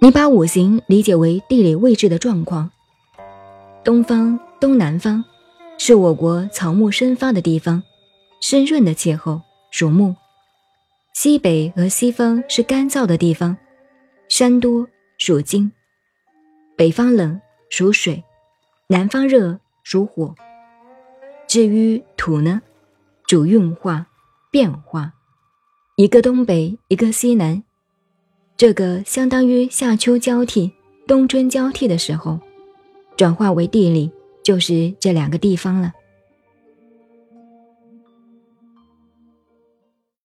你把五行理解为地理位置的状况。东方、东南方是我国草木生发的地方，湿润的气候，属木；西北和西方是干燥的地方，山多，属金；北方冷，属水；南方热，属火。至于土呢，主运化、变化，一个东北，一个西南。这个相当于夏秋交替、冬春交替的时候，转化为地理，就是这两个地方了。